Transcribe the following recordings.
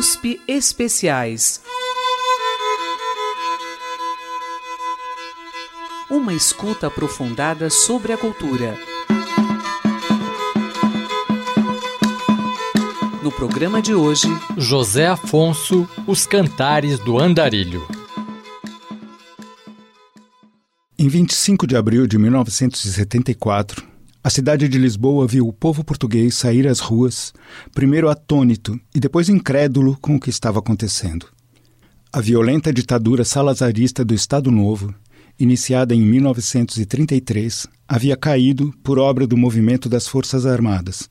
USP Especiais. Uma escuta aprofundada sobre a cultura. No programa de hoje, José Afonso, Os Cantares do Andarilho. Em 25 de abril de 1974, a cidade de Lisboa viu o povo português sair às ruas, primeiro atônito e depois incrédulo com o que estava acontecendo. A violenta ditadura salazarista do Estado Novo, iniciada em 1933, havia caído por obra do movimento das Forças Armadas.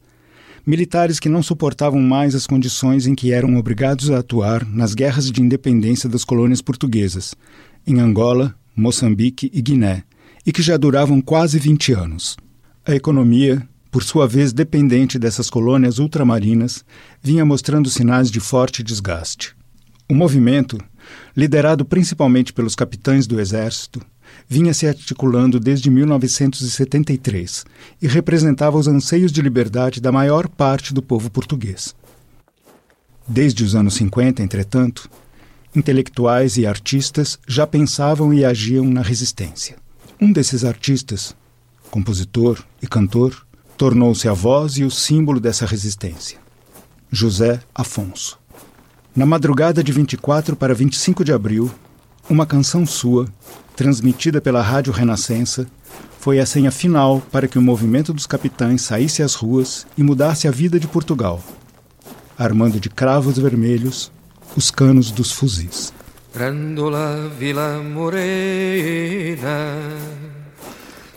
Militares que não suportavam mais as condições em que eram obrigados a atuar nas guerras de independência das colônias portuguesas, em Angola, Moçambique e Guiné, e que já duravam quase 20 anos. A economia, por sua vez dependente dessas colônias ultramarinas, vinha mostrando sinais de forte desgaste. O movimento, liderado principalmente pelos capitães do exército, vinha se articulando desde 1973 e representava os anseios de liberdade da maior parte do povo português. Desde os anos 50, entretanto, intelectuais e artistas já pensavam e agiam na resistência. Um desses artistas, compositor e cantor, tornou-se a voz e o símbolo dessa resistência. José Afonso. Na madrugada de 24 para 25 de abril, uma canção sua, transmitida pela Rádio Renascença, foi a senha final para que o movimento dos capitães saísse às ruas e mudasse a vida de Portugal, armando de cravos vermelhos os canos dos fuzis. Grândola Vila Morena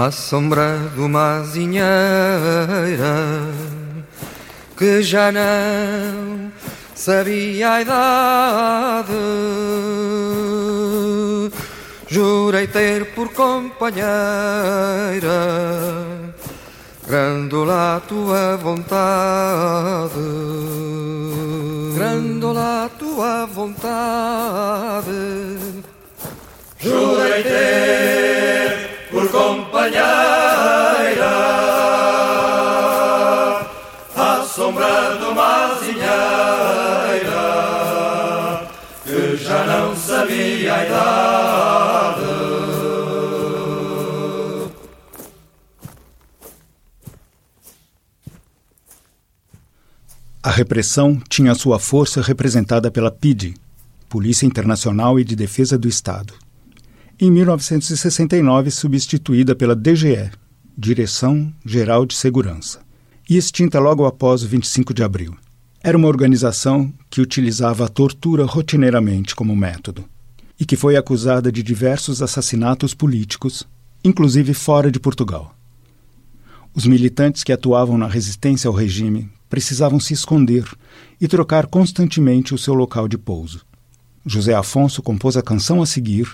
À sombra de uma azinheira que já não sabia a idade. Jurei ter por companheira Grandola a tua vontade Grandola a tua vontade Jurei ter companheira sombra de uma azinheira que já não sabia a idade. A repressão tinha sua força representada pela PIDE, Polícia Internacional e de Defesa do Estado. Em 1969, substituída pela DGE, Direção Geral de Segurança e extinta logo após o 25 de abril. Era uma organização que utilizava a tortura rotineiramente como método e que foi acusada de diversos assassinatos políticos, inclusive fora de Portugal. Os militantes que atuavam na resistência ao regime precisavam se esconder e trocar constantemente o seu local de pouso. José Afonso compôs a canção a seguir,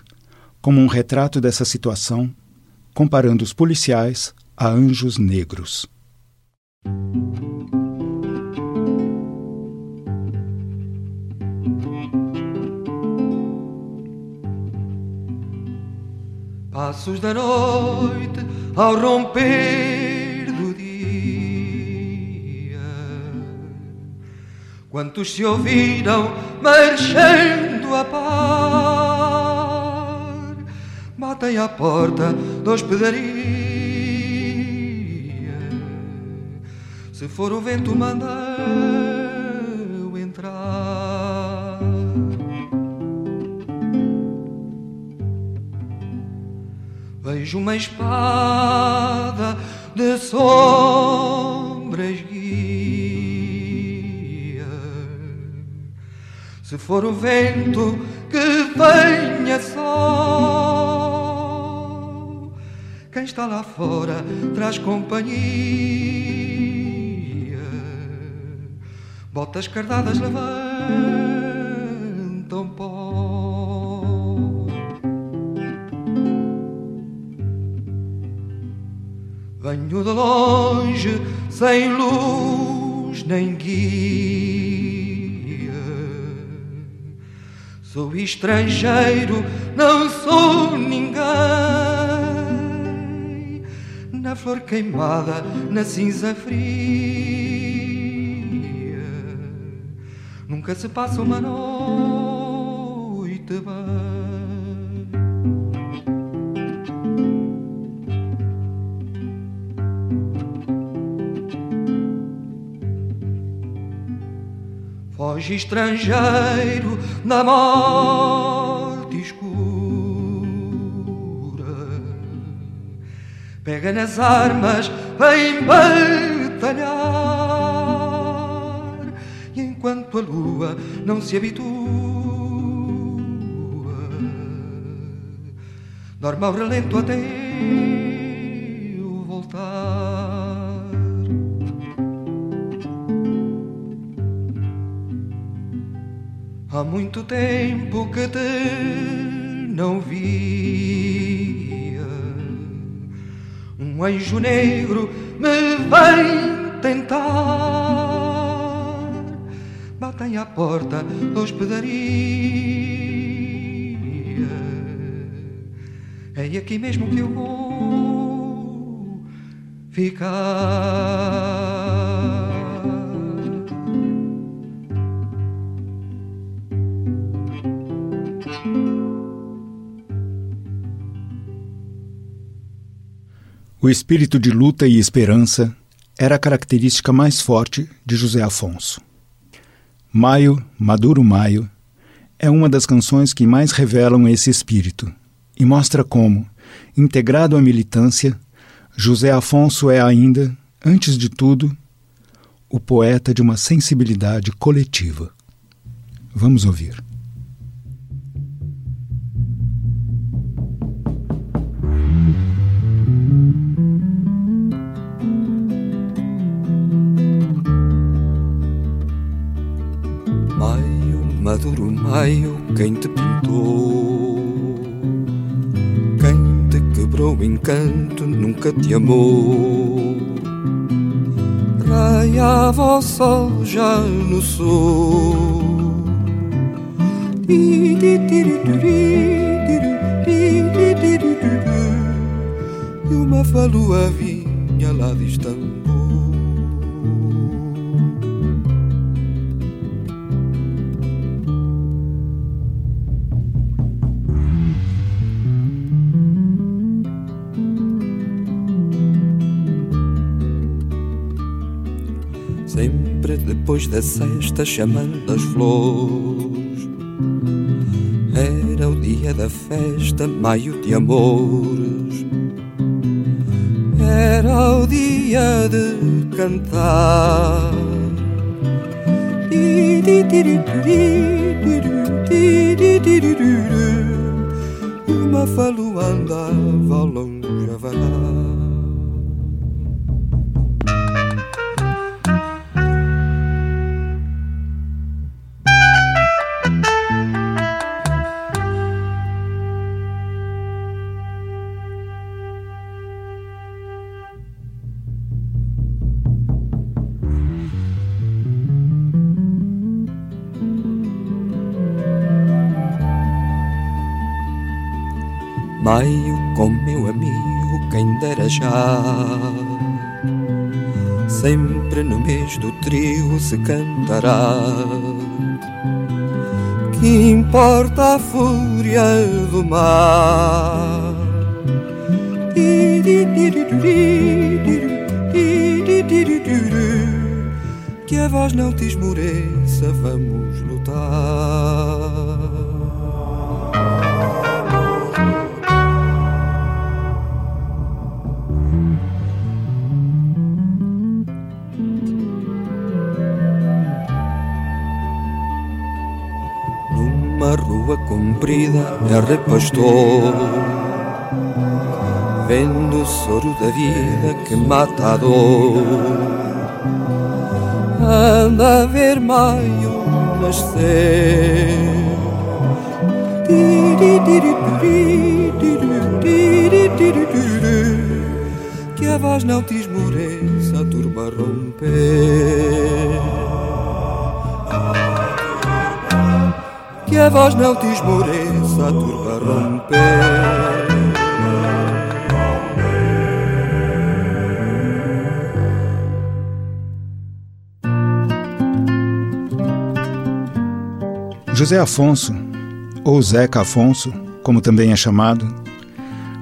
como um retrato dessa situação, comparando os policiais a anjos negros. Passos da noite ao romper do dia. Quantos se ouviram marchando a par, batem à porta da hospedaria. Se for o vento, manda entrar. Vejo uma espada de sombras guia. Se for o vento que venha está lá fora traz companhia. Botas cardadas levantam pó. Venho de longe, sem luz nem guia. Sou estrangeiro, não flor queimada, na cinza fria, nunca se passa uma noite bem. Foge estrangeiro da morte pega nas armas, vem batalhar. E enquanto a lua não se habitua, dorme ao relento até eu voltar. Há muito tempo que te não via. Um anjo negro me vem tentar. Batem à porta da hospedaria. É aqui mesmo que eu vou ficar. O espírito de luta e esperança era a característica mais forte de José Afonso. Maio, Maduro Maio, é uma das canções que mais revelam esse espírito e mostra como, integrado à militância, José Afonso é ainda, antes de tudo, o poeta de uma sensibilidade coletiva. Vamos ouvir. Maio, quem te pintou? Quem te quebrou o encanto nunca te amou. Raiava o sol já no sul. E uma falua vinha lá de depois da sexta chamando as flores. Era o dia da festa, maio de amores. Era o dia de cantar. Uma falua andava ao longe a vagar Sempre no mês do trio se cantará. Que importa a fúria do mar? Que a voz não te esmoreça, vamos lutar. Rua comprida é repastor Vendo o soro da vida que mata a dor. Anda a ver maio nascer. Que a voz não te esmoreça, a turma romper Que a voz não te esmoreça, a turba romper. José Afonso, ou Zeca Afonso, como também é chamado,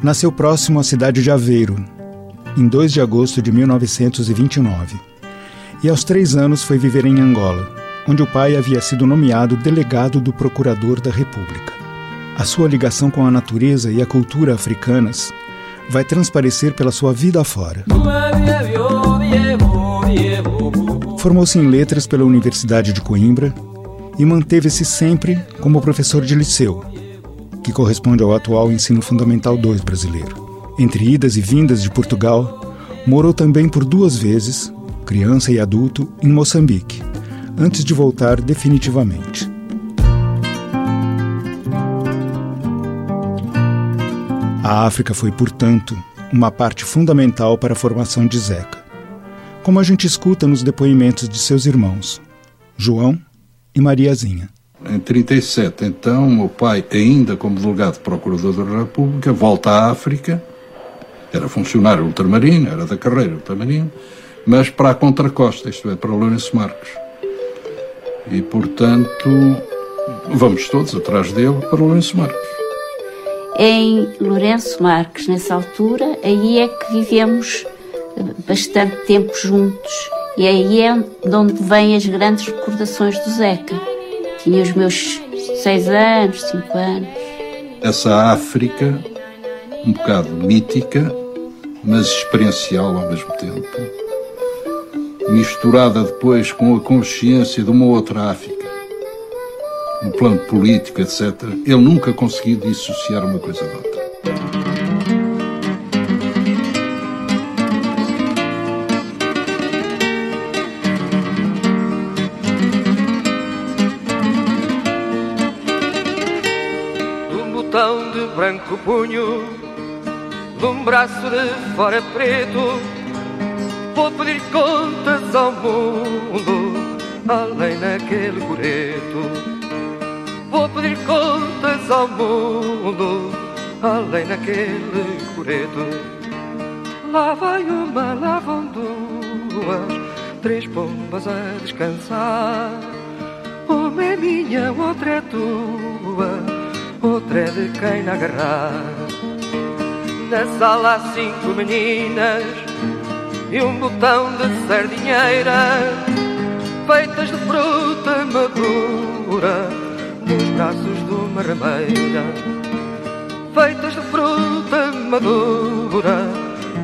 nasceu próximo à cidade de Aveiro, em 2 de agosto de 1929, e aos três anos foi viver em Angola, onde o pai havia sido nomeado delegado do Procurador da República. A sua ligação com a natureza e a cultura africanas vai transparecer pela sua vida fora. Formou-se em letras pela Universidade de Coimbra e manteve-se sempre como professor de liceu, que corresponde ao atual Ensino Fundamental 2 brasileiro. Entre idas e vindas de Portugal, morou também por duas vezes, criança e adulto, em Moçambique, antes de voltar definitivamente. A África foi, portanto, uma parte fundamental para a formação de Zeca, como a gente escuta nos depoimentos de seus irmãos, João e Mariazinha. Em 37, então, meu pai, ainda como delegado procurador da República, volta à África, era funcionário ultramarino, era da carreira ultramarino, mas para a contracosta, isto é, para Lourenço Marcos. E, portanto, vamos todos atrás dele para Lourenço Marcos. Em Lourenço Marques, nessa altura, aí é que vivemos bastante tempo juntos. E aí é de onde vêm as grandes recordações do Zeca. Tinha os meus seis anos, cinco anos. Essa África, um bocado mítica, mas experiencial ao mesmo tempo, misturada depois com a consciência de uma outra África, no plano político, etc., ele nunca conseguiu dissociar uma coisa da outra. branco punho, de um braço de fora preto, vou pedir contas ao mundo, além naquele coreto. Vou pedir contas ao mundo, além naquele coreto. Lá vai uma, lá vão duas, três pombas a descansar. Uma é minha, outra é tua outra é de quem agarrar. Na sala há cinco meninas e um botão de sardinheira, feitas de fruta madura, nos braços de uma rameira. Feitas de fruta madura,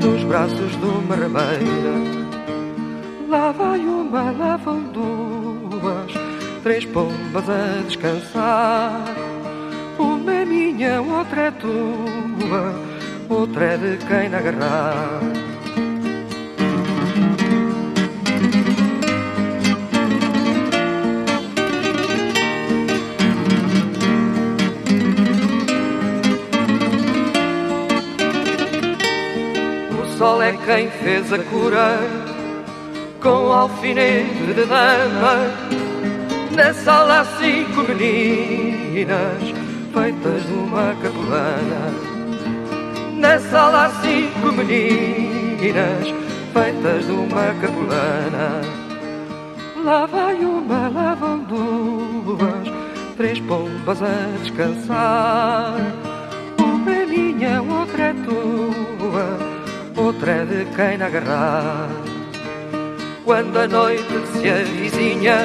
nos braços de uma rameira. Lá vai uma, lá vão duas, três pombas a descansar. Uma é minha, outra é tua, outra é de quem agarrar. Quem fez a cura com alfinete de dama. Na sala há cinco meninas feitas de uma capelana Na sala há cinco meninas feitas de uma capulana. Lá vai uma, lá vão duas, três pombas a descansar. Uma é minha, outra é tua, outra é de quem agarrar. Quando a noite se avizinha,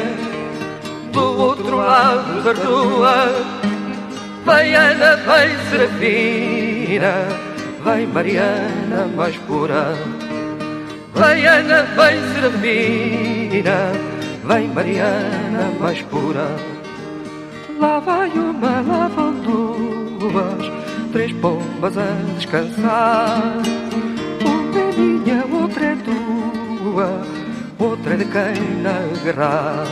do outro lado da rua, vem Ana, vem Serafina, vem Mariana mais pura. Vem Ana, vem Serafina, vem Mariana mais pura. Lá vai uma, lá vão duas, três pombas a descansar. De quem agarrar.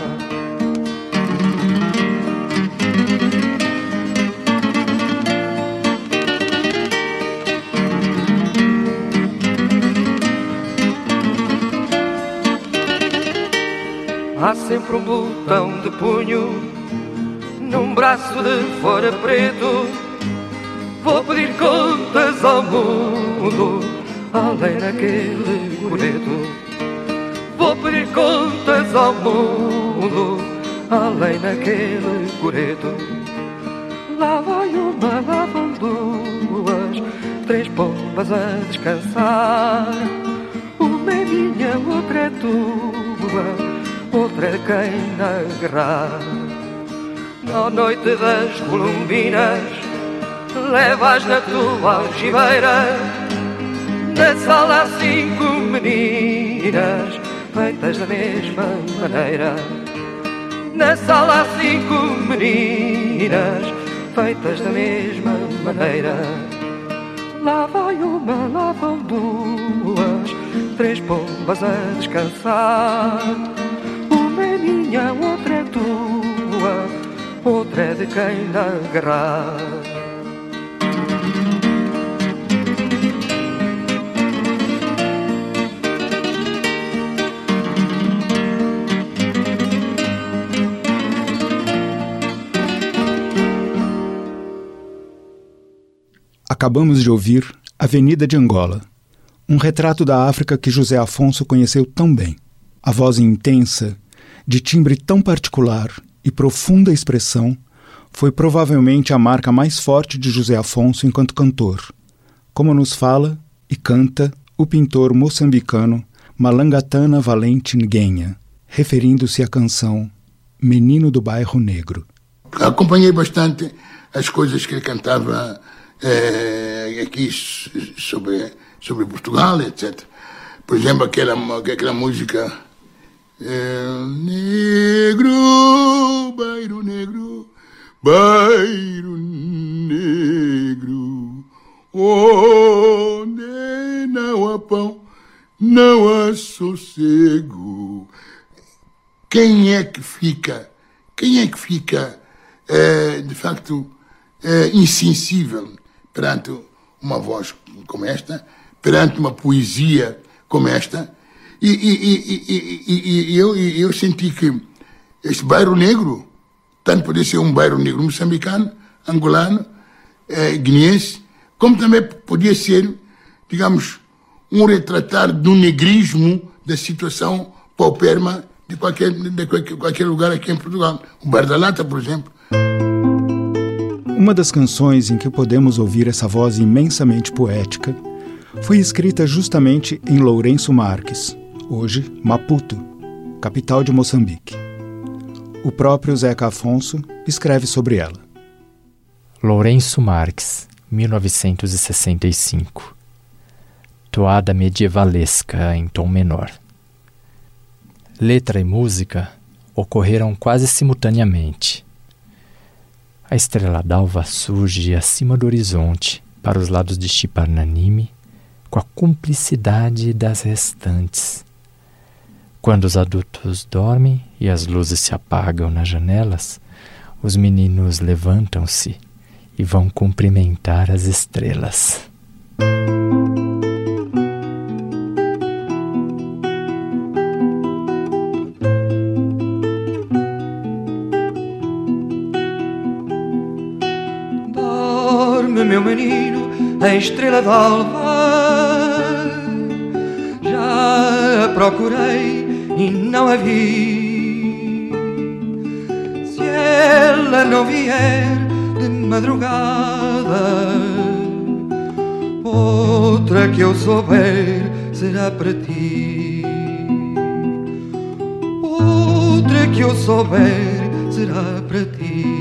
Há sempre um botão de punho num braço de fora preto. Vou pedir contas ao mundo, além daquele coreto. Vou pedir contas ao mundo, além daquele coreto. Lá vai uma, lá vão duas, três pombas a descansar. Uma é minha, outra é tua, outra é quem agarrar. Na noite das columbinas, levas na tua algibeira. Na sala cinco meninas, feitas da mesma maneira. Na sala há cinco meninas, feitas da mesma maneira. Lá vai uma, lá vão duas, três pombas a descansar. Uma é minha, outra é tua, outra é de quem agarrar. Acabamos de ouvir Avenida de Angola, um retrato da África que José Afonso conheceu tão bem. A voz intensa, de timbre tão particular e profunda expressão, foi provavelmente a marca mais forte de José Afonso enquanto cantor, como nos fala e canta o pintor moçambicano Malangatana Valente Nguenha, referindo-se à canção Menino do Bairro Negro. Acompanhei bastante as coisas que ele cantava eh, aqui sobre, sobre Portugal, etc. Por exemplo, aquela, aquela música eh, Negro, bairro negro, bairro negro, onde não há pão, não há sossego. Quem é que fica, quem é que fica, eh, de facto, eh, insensível perante uma voz como esta, perante uma poesia como esta, e, e, e, e eu, eu senti que este bairro negro, tanto podia ser um bairro negro moçambicano, angolano, eh, guineense, como também podia ser, digamos, um retratar do negrismo da situação pauperma de qualquer, de qualquer, qualquer lugar aqui em Portugal. O Bar da Lata, por exemplo. Uma das canções em que podemos ouvir essa voz imensamente poética foi escrita justamente em Lourenço Marques, hoje Maputo, capital de Moçambique. O próprio Zeca Afonso escreve sobre ela. Lourenço Marques, 1965. Toada medievalesca em tom menor. Letra e música ocorreram quase simultaneamente. A estrela d'alva surge acima do horizonte para os lados de Chiparnanime com a cumplicidade das restantes. Quando os adultos dormem e as luzes se apagam nas janelas, os meninos levantam-se e vão cumprimentar as estrelas. A estrela d'alva. Já a procurei e não a vi. Se ela não vier de madrugada, outra que eu souber será para ti. Outra que eu souber será para ti.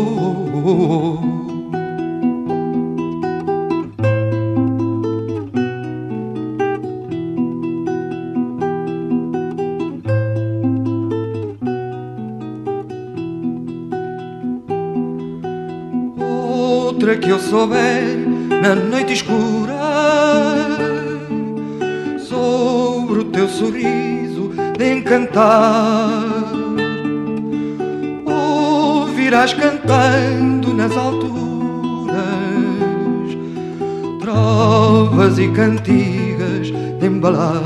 Ouvirás cantando nas alturas trovas e cantigas de embalar.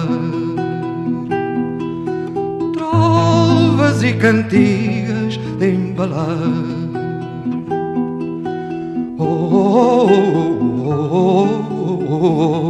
Trovas e cantigas de embalar. Oh, oh, oh,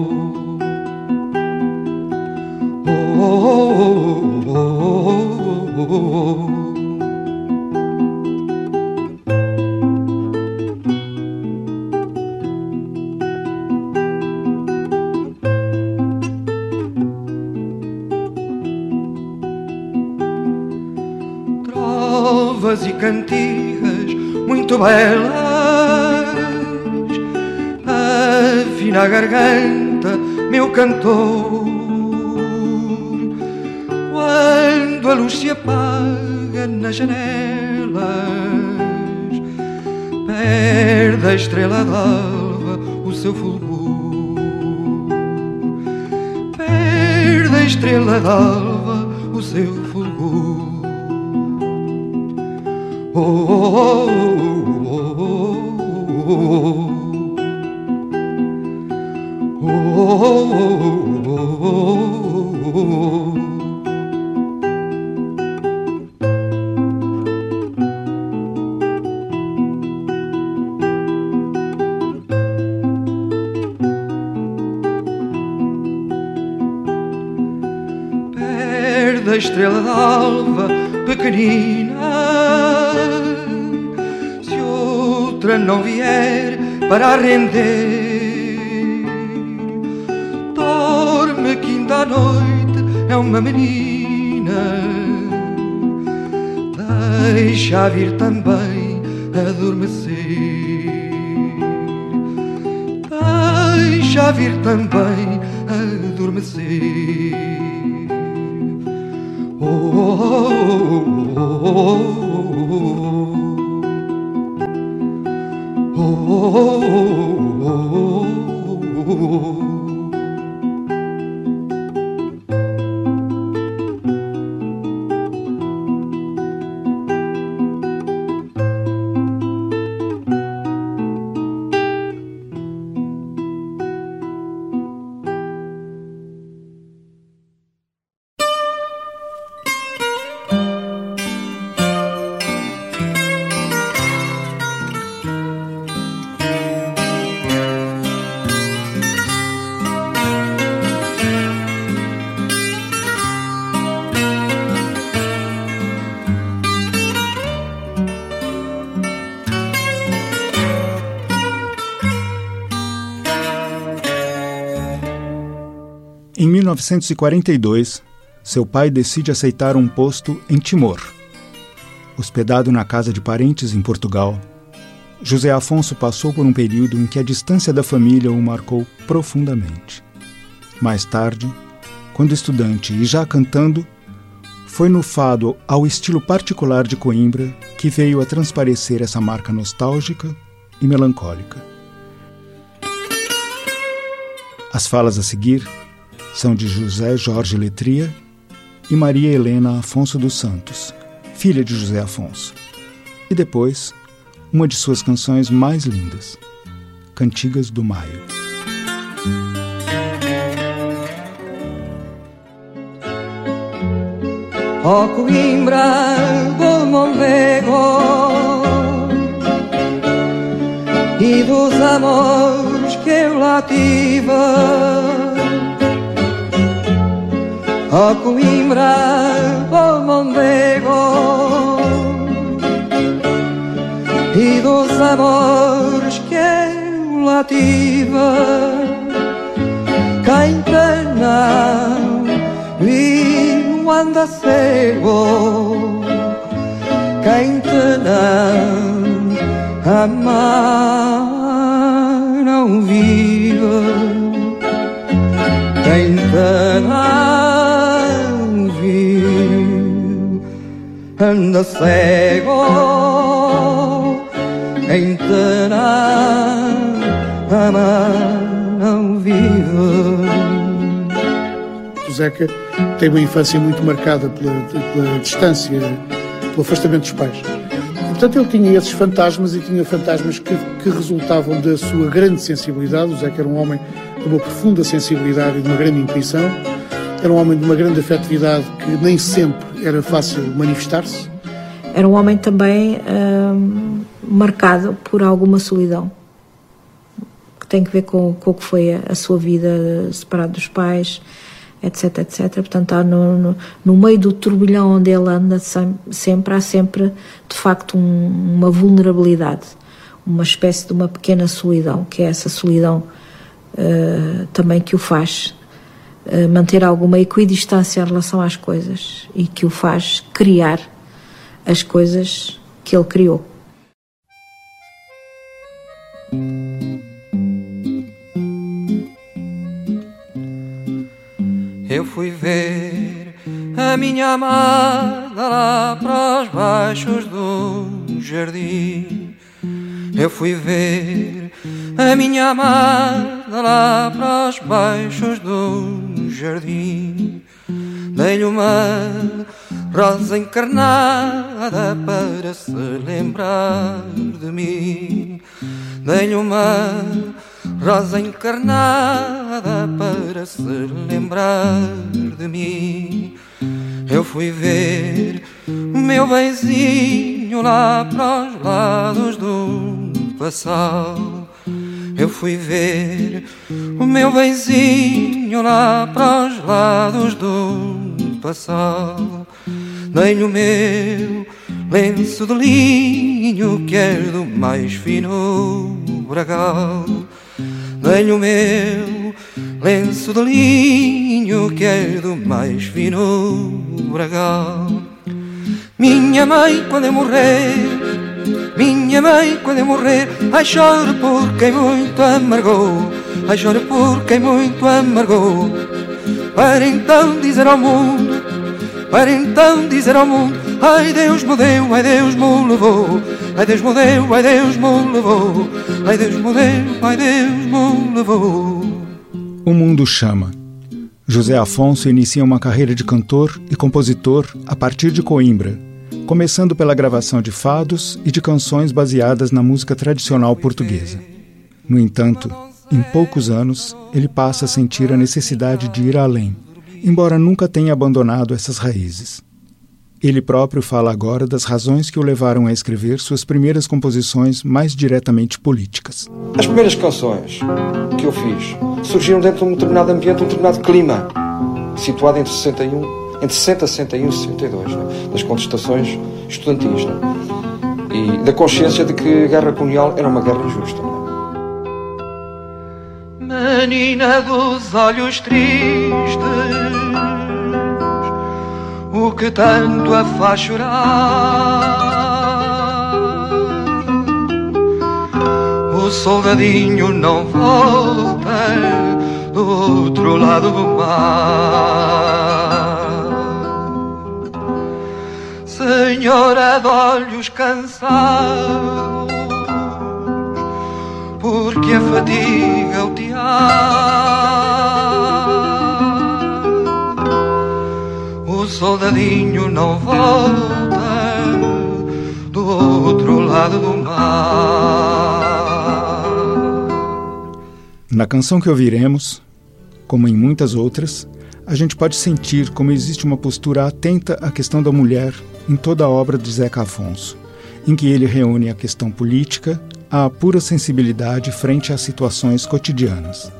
cantor. Quando a luz se apaga nas janelas, perde a estrela d'alva o seu fulgor. Perde a estrela d'alva o seu fulgor. Oh, oh, oh, oh, oh, oh. Perde estrela d'alva pequenina. Se outra não vier para render uma menina Deixa vir também adormecer Deixa vir também adormecer Oh, oh, oh, oh, oh, oh, oh, Em 1942, seu pai decide aceitar um posto em Timor. Hospedado na casa de parentes em Portugal, José Afonso passou por um período em que a distância da família o marcou profundamente. Mais tarde, quando estudante e já cantando, foi no fado ao estilo particular de Coimbra que veio a transparecer essa marca nostálgica e melancólica. As falas a seguir são de José Jorge Letria e Maria Helena Afonso dos Santos, filha de José Afonso. E depois, uma de suas canções mais lindas, Cantigas do Maio. Ó Coimbra Mondego E dos amores que eu lá tive Ó Coimbra do Mondego. E dos amores que eu lá tive Quem te não viu anda cego. Quem te não amar não vive quem te não anda cego quem te não amar não vive Zeca tem uma infância muito marcada pela, pela distância, pelo afastamento dos pais. Portanto, ele tinha esses fantasmas e tinha fantasmas que, que resultavam da sua grande sensibilidade. O Zeca era um homem de uma profunda sensibilidade e de uma grande intuição. Era um homem de uma grande afetividade que nem sempre era fácil manifestar-se. Era um homem também hum, marcado por alguma solidão que tem que ver com, com o que foi a, sua vida separado dos pais, etc, etc. Portanto, no, no, no, meio do turbilhão onde ele anda sempre, há sempre, de facto, um, uma vulnerabilidade, uma espécie de uma pequena solidão, que é essa solidão uh, também que o faz manter alguma equidistância em relação às coisas e que o faz criar as coisas que ele criou. Eu fui ver a minha amada lá para os baixos do jardim. Eu fui ver a minha amada lá para os baixos do jardim. Dei-lhe uma rosa encarnada para se lembrar de mim. Dei-lhe uma rosa encarnada para se lembrar de mim. Eu fui ver o meu benzinho lá para os lados do passal. Eu fui ver o meu benzinho lá para os lados do passal. Dei-lhe o meu lenço de linho que é do mais fino bragal. Dei-lhe o meu lenço de linho que é do mais fino bragal. Minha mãe, quando eu morrer, minha mãe, quando eu morrer, ai choro por quem muito amargou, ai choro por quem muito amargou. Para então dizer ao mundo, para então dizer ao mundo, ai Deus me deu, ai Deus me levou. Ai Deus me deu, ai Deus me levou, ai Deus me deu, ai Deus me levou. O mundo chama. José Afonso inicia uma carreira de cantor e compositor a partir de Coimbra, começando pela gravação de fados e de canções baseadas na música tradicional portuguesa. No entanto, em poucos anos, ele passa a sentir a necessidade de ir além, embora nunca tenha abandonado essas raízes. Ele próprio fala agora das razões que o levaram a escrever suas primeiras composições mais diretamente políticas. As primeiras canções que eu fiz surgiram dentro de um determinado ambiente, um determinado clima, situado entre 61, entre 60, 61 e 62, né? das contestações estudantis, né? e da consciência de que a guerra colonial era uma guerra injusta. Né? Menina dos olhos tristes o que tanto a faz chorar. O soldadinho não volta do outro lado do mar. Senhora de olhos cansados, porque a fadiga o tear. o soldadinho não volta do outro lado do mar. Na canção que ouviremos, como em muitas outras, a gente pode sentir como existe uma postura atenta à questão da mulher em toda a obra de Zeca Afonso, em que ele reúne a questão política à pura sensibilidade frente às situações cotidianas.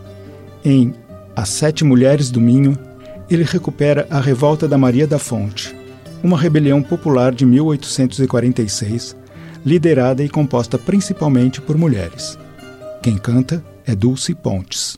Em As Sete Mulheres do Minho, ele recupera a revolta da Maria da Fonte, uma rebelião popular de 1846, liderada e composta principalmente por mulheres. Quem canta é Dulce Pontes.